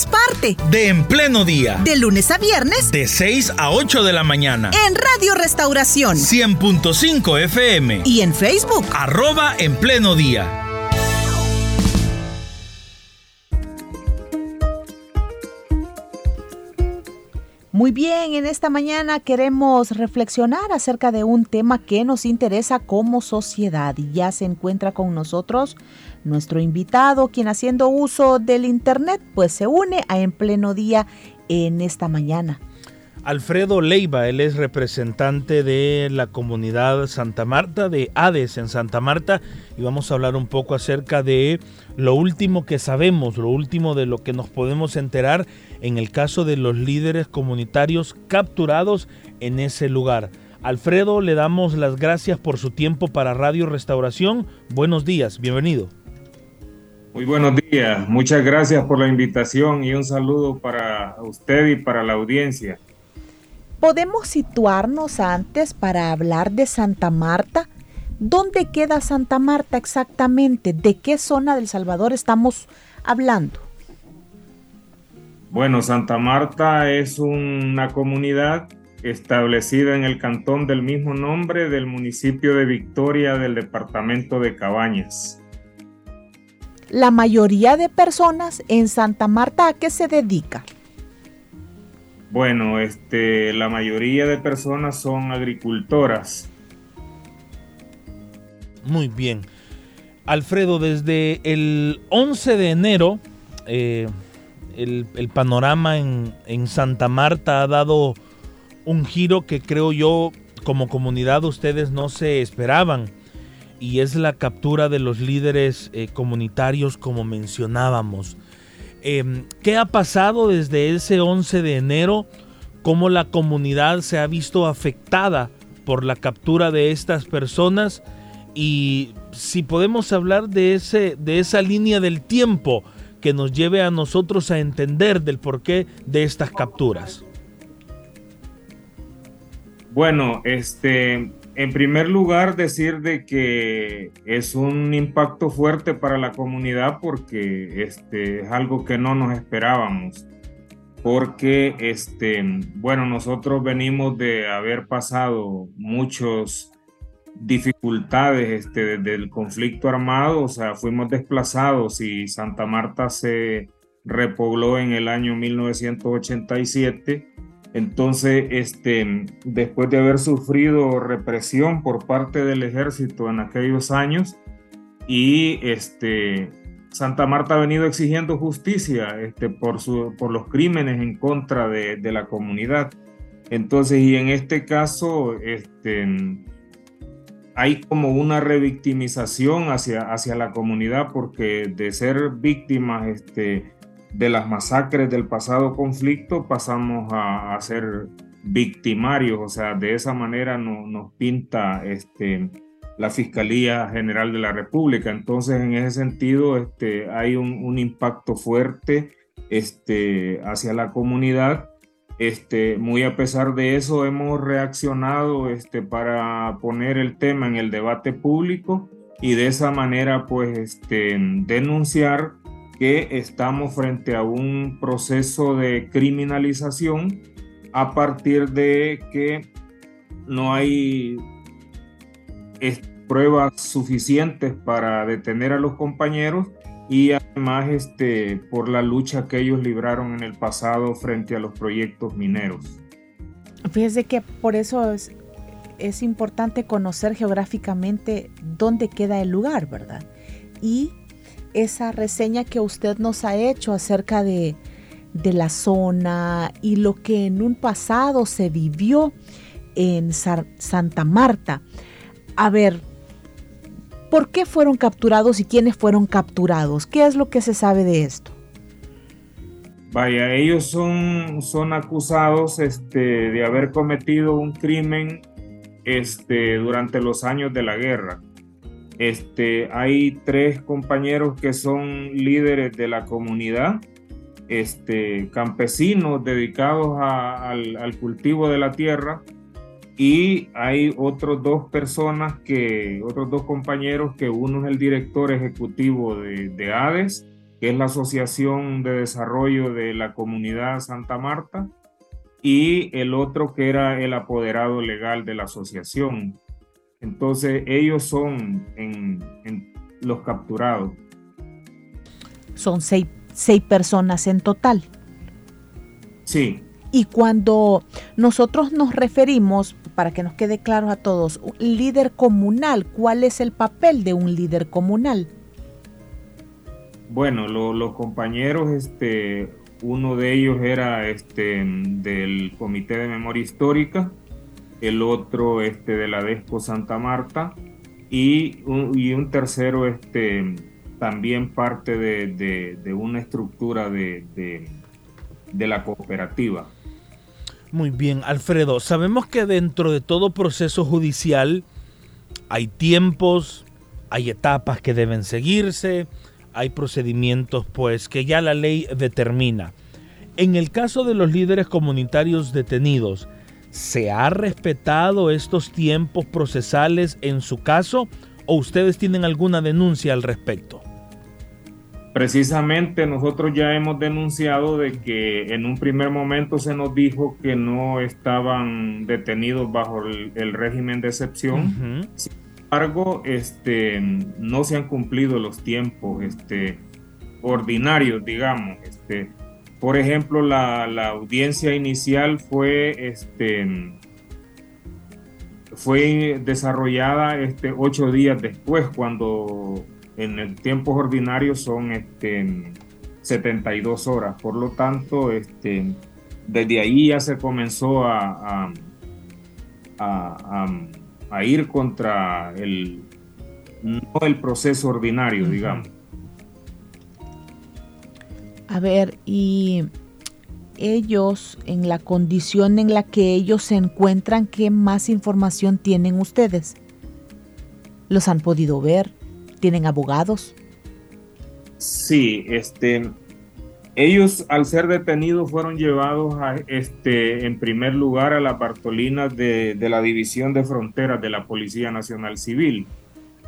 seamos parte de En Pleno Día. De lunes a viernes. De 6 a 8 de la mañana. En Radio Restauración. 100.5 FM. Y en Facebook. Arroba En Pleno Día. Muy bien, en esta mañana queremos reflexionar acerca de un tema que nos interesa como sociedad y ya se encuentra con nosotros nuestro invitado, quien haciendo uso del Internet, pues se une a En Pleno Día en esta mañana. Alfredo Leiva, él es representante de la comunidad Santa Marta, de ADES en Santa Marta, y vamos a hablar un poco acerca de lo último que sabemos, lo último de lo que nos podemos enterar en el caso de los líderes comunitarios capturados en ese lugar. Alfredo, le damos las gracias por su tiempo para Radio Restauración. Buenos días, bienvenido. Muy buenos días, muchas gracias por la invitación y un saludo para usted y para la audiencia. ¿Podemos situarnos antes para hablar de Santa Marta? ¿Dónde queda Santa Marta exactamente? ¿De qué zona del Salvador estamos hablando? Bueno, Santa Marta es una comunidad establecida en el cantón del mismo nombre del municipio de Victoria del departamento de Cabañas la mayoría de personas en Santa Marta a qué se dedica? Bueno, este, la mayoría de personas son agricultoras. Muy bien. Alfredo, desde el 11 de enero, eh, el, panorama en, en Santa Marta ha dado un giro que creo yo como comunidad ustedes no se esperaban y es la captura de los líderes eh, comunitarios como mencionábamos. Em, ¿Qué ha pasado desde ese 11 de enero? ¿Cómo la comunidad se ha visto afectada por la captura de estas personas? Y si podemos hablar de, ese, de esa línea del tiempo que nos lleve a nosotros a entender del porqué de estas capturas. Bueno, este, en primer lugar, decir de que es un impacto fuerte para la comunidad porque este, es algo que no nos esperábamos. Porque, este, bueno, nosotros venimos de haber pasado muchas dificultades este, desde el conflicto armado, o sea, fuimos desplazados y Santa Marta se repobló en el año 1987 entonces, este, después de haber sufrido represión por parte del ejército en aquellos años, y este, Santa Marta ha venido exigiendo justicia este, por, su, por los crímenes en contra de, de, la comunidad. Entonces, y en este caso, este, hay como una revictimización hacia, hacia la comunidad porque de ser víctimas, este, de las masacres del pasado conflicto pasamos a, ser victimarios, o sea, de esa manera no, nos pinta este, la Fiscalía General de la República. Entonces, en ese sentido, este, hay un, impacto fuerte este, hacia la comunidad. Este, muy a pesar de eso, hemos reaccionado este, para poner el tema en el debate público y de esa manera, pues, denunciar que estamos frente a un proceso de criminalización a partir de que no hay pruebas suficientes para detener a los compañeros y además este, por la lucha que ellos libraron en el pasado frente a los proyectos mineros. Fíjese que por eso es, es importante conocer geográficamente dónde queda el lugar, ¿verdad? Y esa reseña que usted nos ha hecho acerca de, la zona y lo que en un pasado se vivió en Santa Marta. A ver, ¿por qué fueron capturados y quiénes fueron capturados? ¿Qué es lo que se sabe de esto? Vaya, ellos son, son acusados este, de haber cometido un crimen este, durante los años de la guerra. Este, hay tres compañeros que son líderes de la comunidad, este, campesinos dedicados al, cultivo de la tierra y hay otros dos personas que, otros dos compañeros que uno es el director ejecutivo de ADES, que es la Asociación de Desarrollo de la Comunidad Santa Marta, y el otro que era el apoderado legal de la asociación. Entonces ellos son en, los capturados. Son seis, seis personas en total. Sí. Y cuando nosotros nos referimos, para que nos quede claro a todos, líder comunal, ¿cuál es el papel de un líder comunal? Bueno, los compañeros, este, uno de ellos era este, del Comité de Memoria Histórica, el otro este, de la DESCO Santa Marta y un, y un tercero este, también parte de, de, una estructura de, de la cooperativa. Muy bien, Alfredo, sabemos que dentro de todo proceso judicial hay tiempos, hay etapas que deben seguirse, hay procedimientos pues que ya la ley determina. En el caso de los líderes comunitarios detenidos, ¿Se ha respetado estos tiempos procesales en su caso o ustedes tienen alguna denuncia al respecto? Precisamente nosotros ya hemos denunciado de que en un primer momento se nos dijo que no estaban detenidos bajo el, régimen de excepción. Sin embargo, este, no se han cumplido los tiempos este, ordinarios, digamos. Este, por ejemplo, la, audiencia inicial fue, este, fue desarrollada este, ocho días después, cuando en el tiempo ordinario son este, 72 horas. Por lo tanto, este, desde ahí ya se comenzó a, a, ir contra el, no el proceso ordinario, digamos. A ver, y ellos, en la condición en la que ellos se encuentran, ¿qué más información tienen ustedes? ¿Los han podido ver? ¿Tienen abogados? Sí, este, ellos al ser detenidos fueron llevados a, este, en primer lugar a la Bartolina de, de la División de Fronteras de la Policía Nacional Civil.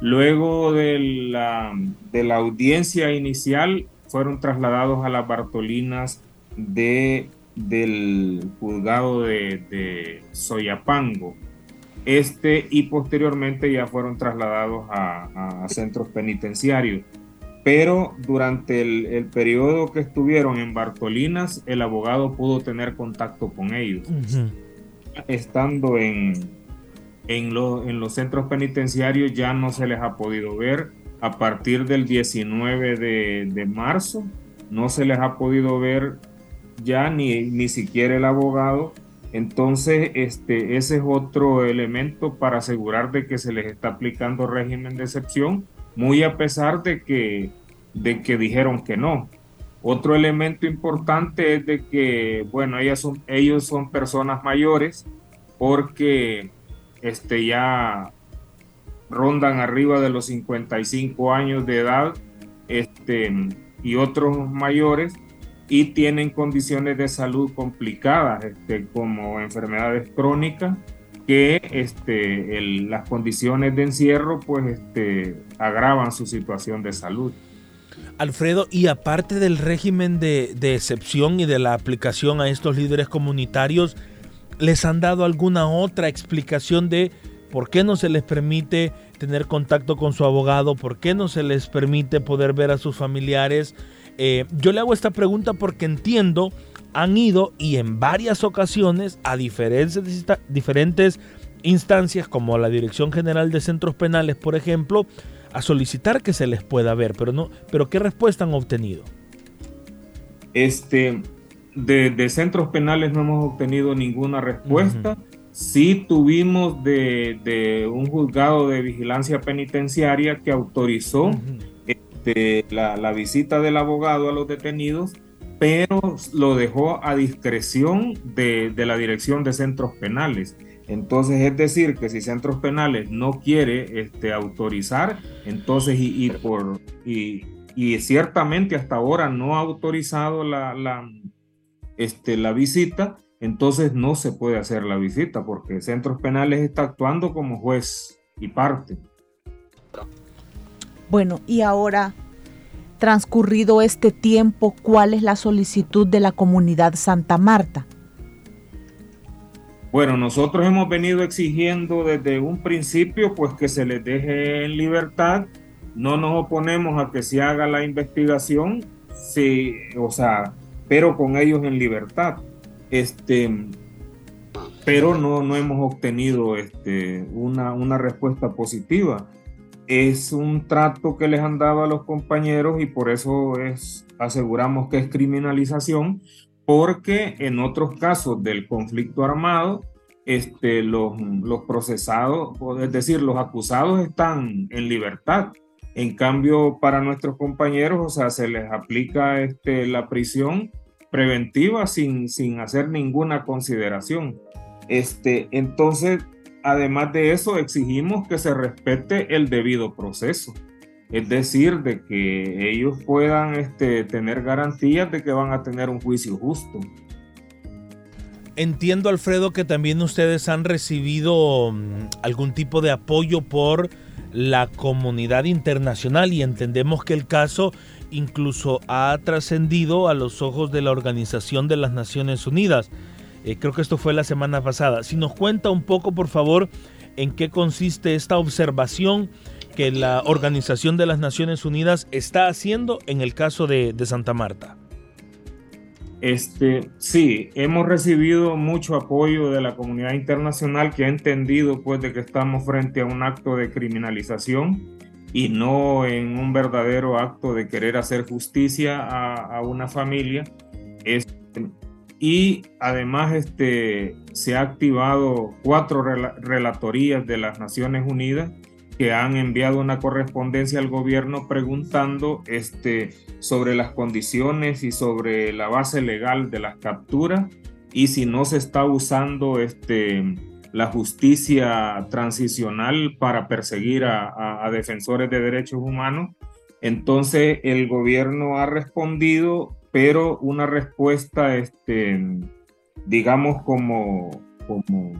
Luego de la, de la audiencia inicial, fueron trasladados a las Bartolinas de, del juzgado de, Soyapango. Este y posteriormente ya fueron trasladados a, centros penitenciarios. Pero durante el, periodo que estuvieron en Bartolinas, el abogado pudo tener contacto con ellos. Estando en, en, en los centros penitenciarios ya no se les ha podido ver a partir del 19 de, marzo. No se les ha podido ver ya ni, ni siquiera el abogado. Entonces, este, ese es otro elemento para asegurar de que se les está aplicando régimen de excepción, muy a pesar de que, de que dijeron que no. Otro elemento importante es de que, bueno, ellas son, ellos son personas mayores porque este, ya rondan arriba de los 55 años de edad este, y otros mayores y tienen condiciones de salud complicadas este, como enfermedades crónicas que este, las condiciones de encierro pues este, agravan su situación de salud. Alfredo, y aparte del régimen de, de excepción y de la aplicación a estos líderes comunitarios, ¿les han dado alguna otra explicación de ¿Por qué no se les permite tener contacto con su abogado? ¿Por qué no se les permite poder ver a sus familiares? Eh, yo le hago esta pregunta porque entiendo, han ido y en varias ocasiones a diferentes, diferentes instancias como la Dirección General de Centros Penales, por ejemplo, a solicitar que se les pueda ver, pero no, pero ¿qué respuesta han obtenido? Este, de, centros penales no hemos obtenido ninguna respuesta. Sí tuvimos de, un juzgado de vigilancia penitenciaria que autorizó este, la, visita del abogado a los detenidos, pero lo dejó a discreción de, la dirección de centros penales. Entonces, es decir, que si Centros Penales no quiere este, autorizar, entonces, y, por, y, ciertamente hasta ahora no ha autorizado la, la, este, la visita, entonces no se puede hacer la visita porque Centros Penales está actuando como juez y parte. Bueno, y ahora, transcurrido este tiempo, ¿cuál es la solicitud de la comunidad Santa Marta? Bueno, nosotros hemos venido exigiendo desde un principio pues que se les deje en libertad. No nos oponemos a que se haga la investigación, sí, o sea, pero con ellos en libertad. Este, pero no, no hemos obtenido este, una, una respuesta positiva. Es un trato que les han dado a los compañeros y por eso es, aseguramos que es criminalización, porque en otros casos del conflicto armado, este, los, los procesados, es decir, los acusados están en libertad. En cambio, para nuestros compañeros, o sea, se les aplica este, la prisión preventiva sin, sin hacer ninguna consideración. Este, entonces, además de eso, exigimos que se respete el debido proceso. Es decir, de que ellos puedan este, tener garantías de que van a tener un juicio justo. Entiendo, Alfredo, que también ustedes han recibido mm, algún tipo de apoyo por la comunidad internacional y entendemos que el caso incluso ha trascendido a los ojos de la Organización de las Naciones Unidas. Eh, creo que esto fue la semana pasada. Si nos cuenta un poco, por favor, en qué consiste esta observación que la Organización de las Naciones Unidas está haciendo en el caso de, Santa Marta. Este, sí, hemos recibido mucho apoyo de la comunidad internacional que ha entendido pues de que estamos frente a un acto de criminalización y no en un verdadero acto de querer hacer justicia a, una familia. Este, y además este, se ha activado cuatro relatorías de las Naciones Unidas que han enviado una correspondencia al gobierno preguntando este, sobre las condiciones y sobre la base legal de las capturas y si no se está usando este, la justicia transicional para perseguir a, defensores de derechos humanos. Entonces el gobierno ha respondido pero una respuesta, este, digamos, como, como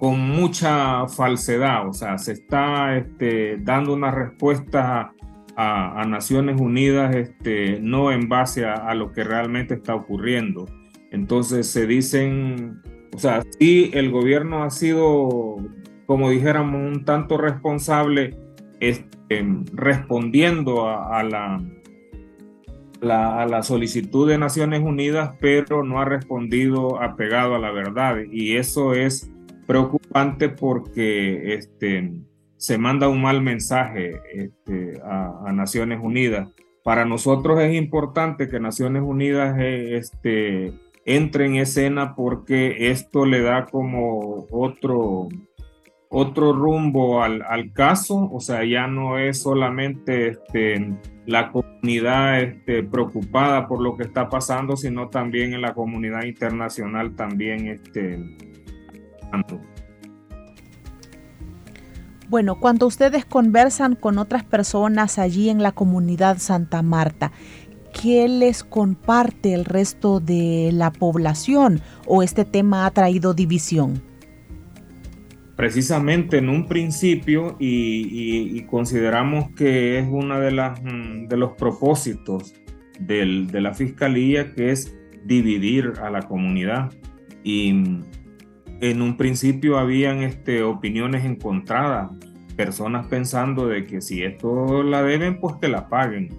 con mucha falsedad, o sea, se está este, dando una respuesta a, Naciones Unidas este, no en base a, lo que realmente está ocurriendo. Entonces se dicen, o sea, sí, el gobierno ha sido, como dijéramos, un tanto responsable este, respondiendo a la a la solicitud de Naciones Unidas, pero no ha respondido apegado a la verdad. Y eso es preocupante porque este, se manda un mal mensaje este, a, Naciones Unidas. Para nosotros es importante que Naciones Unidas eh, este, entre en escena porque esto le da como otro, otro rumbo al, al caso, o sea, ya no es solamente este, la comunidad este, preocupada por lo que está pasando, sino también en la comunidad internacional también este, bueno, cuando ustedes conversan con otras personas allí en la comunidad Santa Marta, ¿qué les comparte el resto de la población o este tema ha traído división? precisamente en un principio y, consideramos que es uno de, mm, de los propósitos de la fiscalía que es dividir a la comunidad y mm, en un principio habían este, opiniones encontradas, personas pensando de que si esto la deben, pues que la paguen.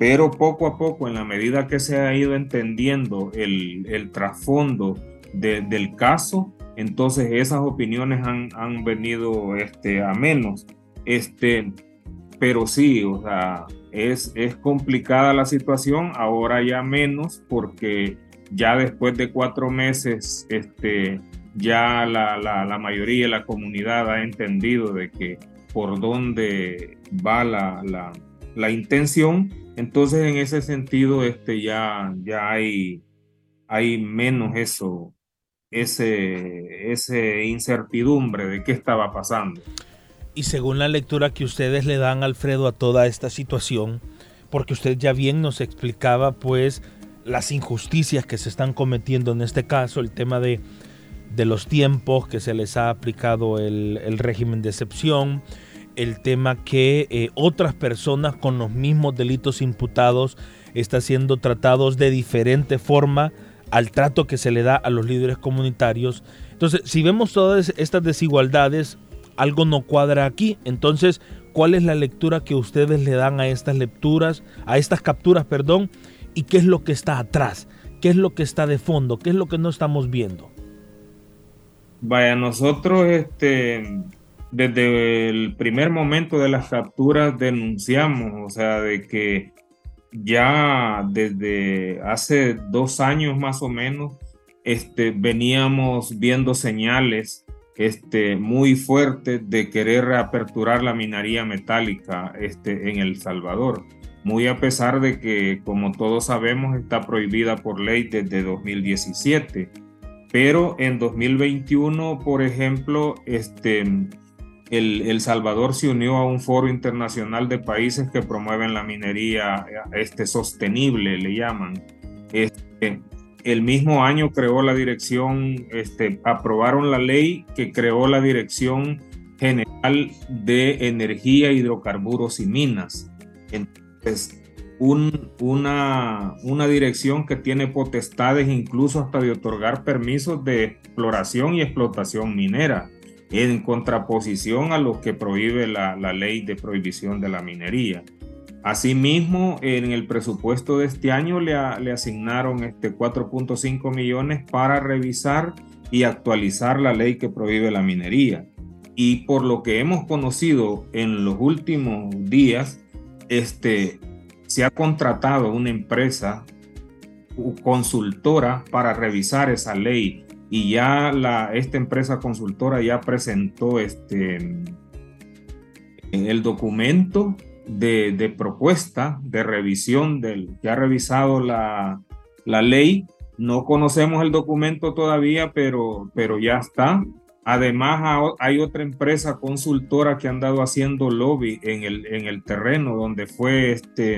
Pero poco a poco, en la medida que se ha ido entendiendo el, el trasfondo del caso, entonces esas opiniones han, venido este, a menos. Este, pero sí, o sea, es, es complicada la situación, ahora ya menos, porque ya después de cuatro meses, este, ya la, la, mayoría de la comunidad ha entendido de que por dónde va la, la, la, intención. Entonces, en ese sentido, este, ya, ya hay, hay menos eso ese, ese incertidumbre de qué estaba pasando. Y según la lectura que ustedes le dan, Alfredo, a toda esta situación, porque usted ya bien nos explicaba pues las injusticias que se están cometiendo en este caso, el tema de, de los tiempos que se les ha aplicado el, el régimen de excepción, el tema que eh, otras personas con los mismos delitos imputados están siendo tratados de diferente forma al trato que se le da a los líderes comunitarios. Entonces, si vemos todas estas desigualdades, algo no cuadra aquí. Entonces, ¿cuál es la lectura que ustedes le dan a estas lecturas, a estas capturas, perdón? ¿Y qué es lo que está atrás? ¿Qué es lo que está de fondo? ¿Qué es lo que no estamos viendo? Vaya, nosotros este, desde el primer momento de las capturas denunciamos, o sea, de que ya desde hace dos años más o menos, este, veníamos viendo señales este, muy fuertes de querer reaperturar la minería metálica este, en El Salvador, muy a pesar de que, como todos sabemos, está prohibida por ley desde 2017. Pero en 2021, por ejemplo, este, el, Salvador se unió a un foro internacional de países que promueven la minería este, sostenible, le llaman. Este, el mismo año creó la dirección, este, aprobaron la ley que creó la Dirección General de Energía, Hidrocarburos y Minas. Entonces, una, una dirección que tiene potestades incluso hasta de otorgar permisos de exploración y explotación minera en contraposición a lo que prohíbe la, ley de prohibición de la minería. Asimismo, en el presupuesto de este año le, le asignaron este 4.5 millones para revisar y actualizar la ley que prohíbe la minería. Y por lo que hemos conocido en los últimos días, este, se ha contratado una empresa consultora para revisar esa ley y ya esta empresa consultora ya presentó este, el documento de, propuesta de revisión del que ha revisado la, la, ley. No conocemos el documento todavía, pero, pero ya está. Además, hay otra empresa consultora que ha andado haciendo lobby en el, en el terreno donde fue este,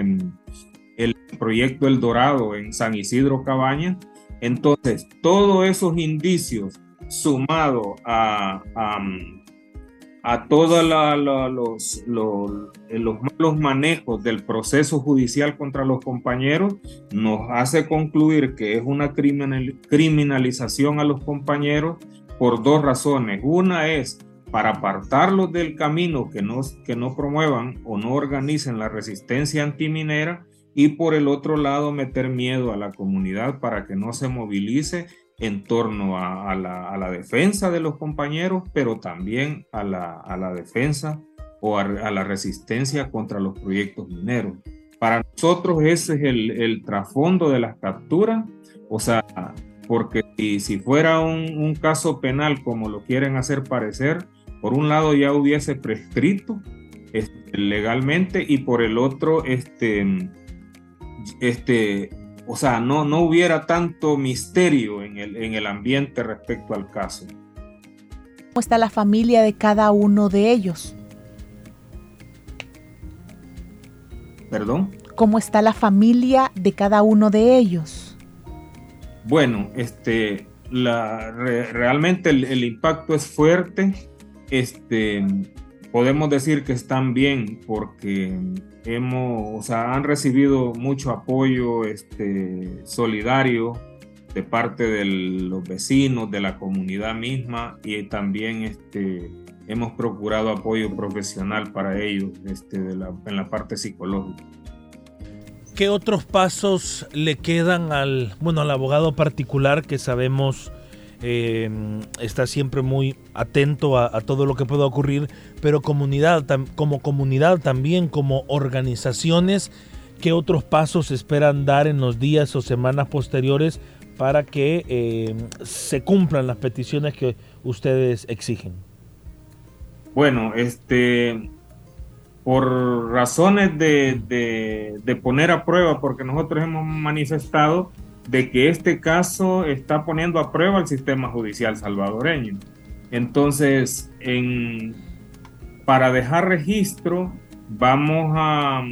el proyecto El Dorado en San Isidro Cabaña entonces, todos esos indicios sumados a, a, todos los, los, malos manejos del proceso judicial contra los compañeros, nos hace concluir que es una criminalización a los compañeros por dos razones. Una es para apartarlos del camino que no, que no promuevan o no organicen la resistencia antiminera y por el otro lado meter miedo a la comunidad para que no se movilice en torno a, la, defensa de los compañeros, pero también a la, defensa o a, la resistencia contra los proyectos mineros. Para nosotros ese es el, trasfondo de las capturas, o sea, porque si, fuera un, caso penal como lo quieren hacer parecer, por un lado ya hubiese prescrito este, legalmente y por el otro, este, este, o sea, no, no hubiera tanto misterio en el, en el ambiente respecto al caso. ¿Cómo está la familia de cada uno de ellos? ¿Perdón? ¿Cómo está la familia de cada uno de ellos? Bueno, este, la, realmente el, el, impacto es fuerte. Este, podemos decir que están bien porque hemos, o sea, han recibido mucho apoyo este, solidario de parte de los vecinos, de la comunidad misma y también este, hemos procurado apoyo profesional para ellos este, en la parte psicológica. ¿Qué otros pasos le quedan al, bueno, al abogado particular que sabemos Em, está siempre muy atento a, todo lo que pueda ocurrir, pero comunidad, como comunidad también, como organizaciones, ¿qué otros pasos esperan dar en los días o semanas posteriores para que em, se cumplan las peticiones que ustedes exigen? Bueno, este, por razones de, de, poner a prueba, porque nosotros hemos manifestado de que este caso está poniendo a prueba el sistema judicial salvadoreño. Entonces, en, para dejar registro, vamos a,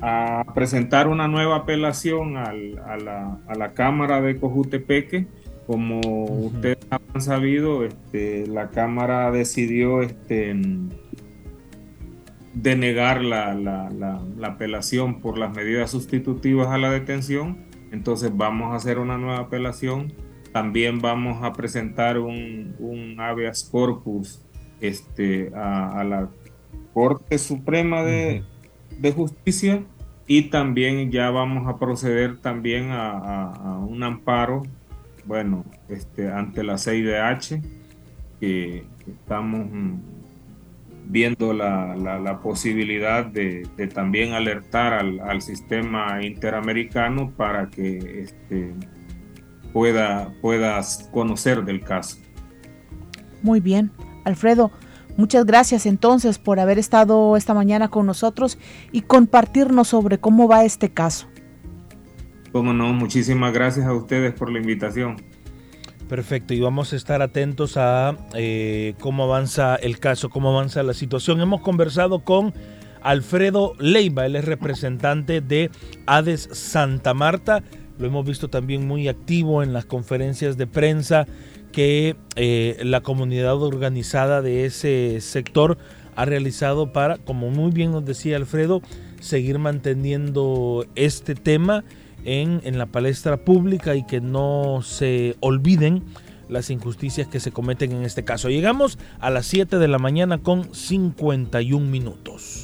a presentar una nueva apelación al, a, la, a, la, Cámara de Cojutepeque. Como uh -huh. ustedes han sabido, este, la Cámara decidió este, denegar la, la, la, la, apelación por las medidas sustitutivas a la detención. Entonces vamos a hacer una nueva apelación. También vamos a presentar un, un habeas corpus este, a, a la Corte Suprema de, Justicia y también ya vamos a proceder también a, a, a un amparo, bueno, este, ante la CIDH, que estamos viendo la, la, la posibilidad de, de, también alertar al, al, sistema interamericano para que este, pueda, puedas conocer del caso. Muy bien, Alfredo. Muchas gracias entonces por haber estado esta mañana con nosotros y compartirnos sobre cómo va este caso. Cómo no, muchísimas gracias a ustedes por la invitación. Perfecto, y vamos a estar atentos a eh, cómo avanza el caso, cómo avanza la situación. Hemos conversado con Alfredo Leiva, él es representante de ADES Santa Marta. Lo hemos visto también muy activo en las conferencias de prensa que eh, la comunidad organizada de ese sector ha realizado para, como muy bien nos decía Alfredo, seguir manteniendo este tema en, en, la palestra pública y que no se olviden las injusticias que se cometen en este caso. Llegamos a las 7 de la mañana con 51 minutos.